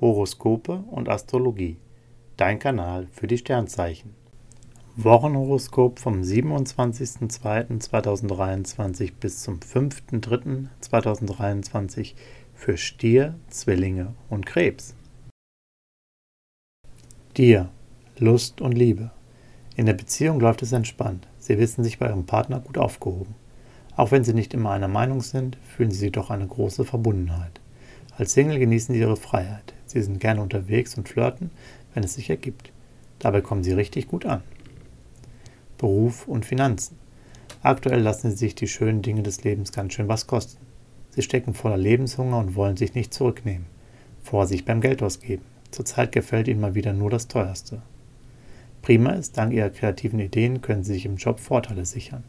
Horoskope und Astrologie. Dein Kanal für die Sternzeichen. Wochenhoroskop vom 27.02.2023 bis zum 5.03.2023 für Stier, Zwillinge und Krebs. Dir, Lust und Liebe. In der Beziehung läuft es entspannt. Sie wissen sich bei Ihrem Partner gut aufgehoben. Auch wenn Sie nicht immer einer Meinung sind, fühlen Sie doch eine große Verbundenheit. Als Single genießen Sie Ihre Freiheit. Sie sind gerne unterwegs und flirten, wenn es sich ergibt. Dabei kommen Sie richtig gut an. Beruf und Finanzen. Aktuell lassen Sie sich die schönen Dinge des Lebens ganz schön was kosten. Sie stecken voller Lebenshunger und wollen sich nicht zurücknehmen. Vorsicht beim Geld ausgeben. Zurzeit gefällt Ihnen mal wieder nur das Teuerste. Prima ist, dank Ihrer kreativen Ideen können Sie sich im Job Vorteile sichern.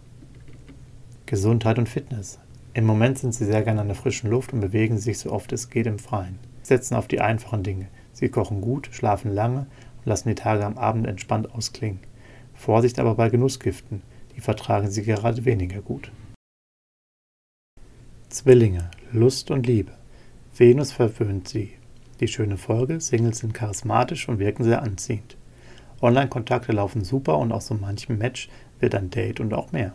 Gesundheit und Fitness. Im Moment sind Sie sehr gerne an der frischen Luft und bewegen sich so oft es geht im Freien. Setzen auf die einfachen Dinge. Sie kochen gut, schlafen lange und lassen die Tage am Abend entspannt ausklingen. Vorsicht aber bei Genussgiften, die vertragen Sie gerade weniger gut. Zwillinge, Lust und Liebe. Venus verwöhnt Sie. Die schöne Folge, Singles sind charismatisch und wirken sehr anziehend. Online-Kontakte laufen super und aus so manchem Match wird ein Date und auch mehr.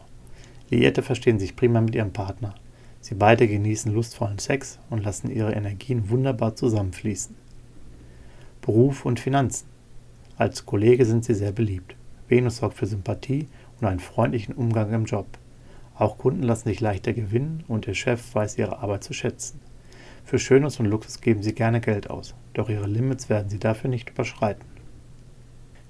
Liierte verstehen sich prima mit ihrem Partner. Sie beide genießen lustvollen Sex und lassen ihre Energien wunderbar zusammenfließen. Beruf und Finanzen. Als Kollege sind sie sehr beliebt. Venus sorgt für Sympathie und einen freundlichen Umgang im Job. Auch Kunden lassen sich leichter gewinnen und ihr Chef weiß ihre Arbeit zu schätzen. Für Schönes und Luxus geben sie gerne Geld aus, doch ihre Limits werden sie dafür nicht überschreiten.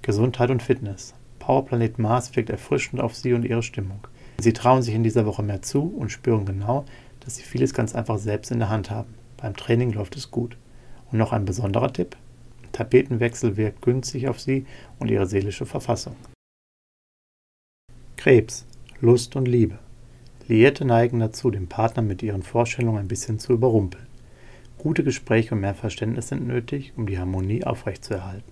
Gesundheit und Fitness. Powerplanet Mars wirkt erfrischend auf Sie und Ihre Stimmung. Sie trauen sich in dieser Woche mehr zu und spüren genau, dass Sie vieles ganz einfach selbst in der Hand haben. Beim Training läuft es gut. Und noch ein besonderer Tipp. Tapetenwechsel wirkt günstig auf Sie und Ihre seelische Verfassung. Krebs, Lust und Liebe. Liierte neigen dazu, den Partner mit ihren Vorstellungen ein bisschen zu überrumpeln. Gute Gespräche und mehr Verständnis sind nötig, um die Harmonie aufrechtzuerhalten.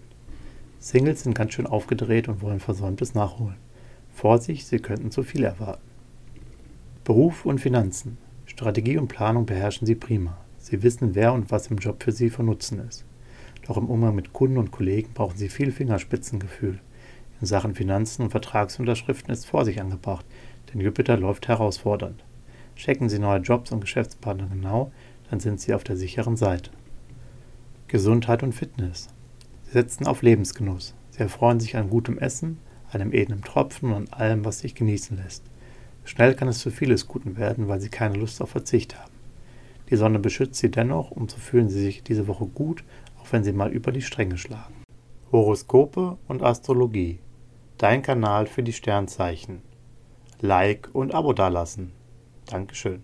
Singles sind ganz schön aufgedreht und wollen Versäumtes nachholen. Vorsicht, sie könnten zu viel erwarten. Beruf und Finanzen. Strategie und Planung beherrschen sie prima. Sie wissen, wer und was im Job für sie von Nutzen ist. Doch im Umgang mit Kunden und Kollegen brauchen sie viel Fingerspitzengefühl. In Sachen Finanzen und Vertragsunterschriften ist Vorsicht angebracht, denn Jupiter läuft herausfordernd. Checken Sie neue Jobs und Geschäftspartner genau, dann sind Sie auf der sicheren Seite. Gesundheit und Fitness setzen auf Lebensgenuss. Sie erfreuen sich an gutem Essen, einem edlen Tropfen und an allem, was sich genießen lässt. Schnell kann es zu vieles Guten werden, weil sie keine Lust auf Verzicht haben. Die Sonne beschützt sie dennoch, und so fühlen sie sich diese Woche gut, auch wenn sie mal über die Stränge schlagen. Horoskope und Astrologie. Dein Kanal für die Sternzeichen. Like und Abo dalassen. Dankeschön.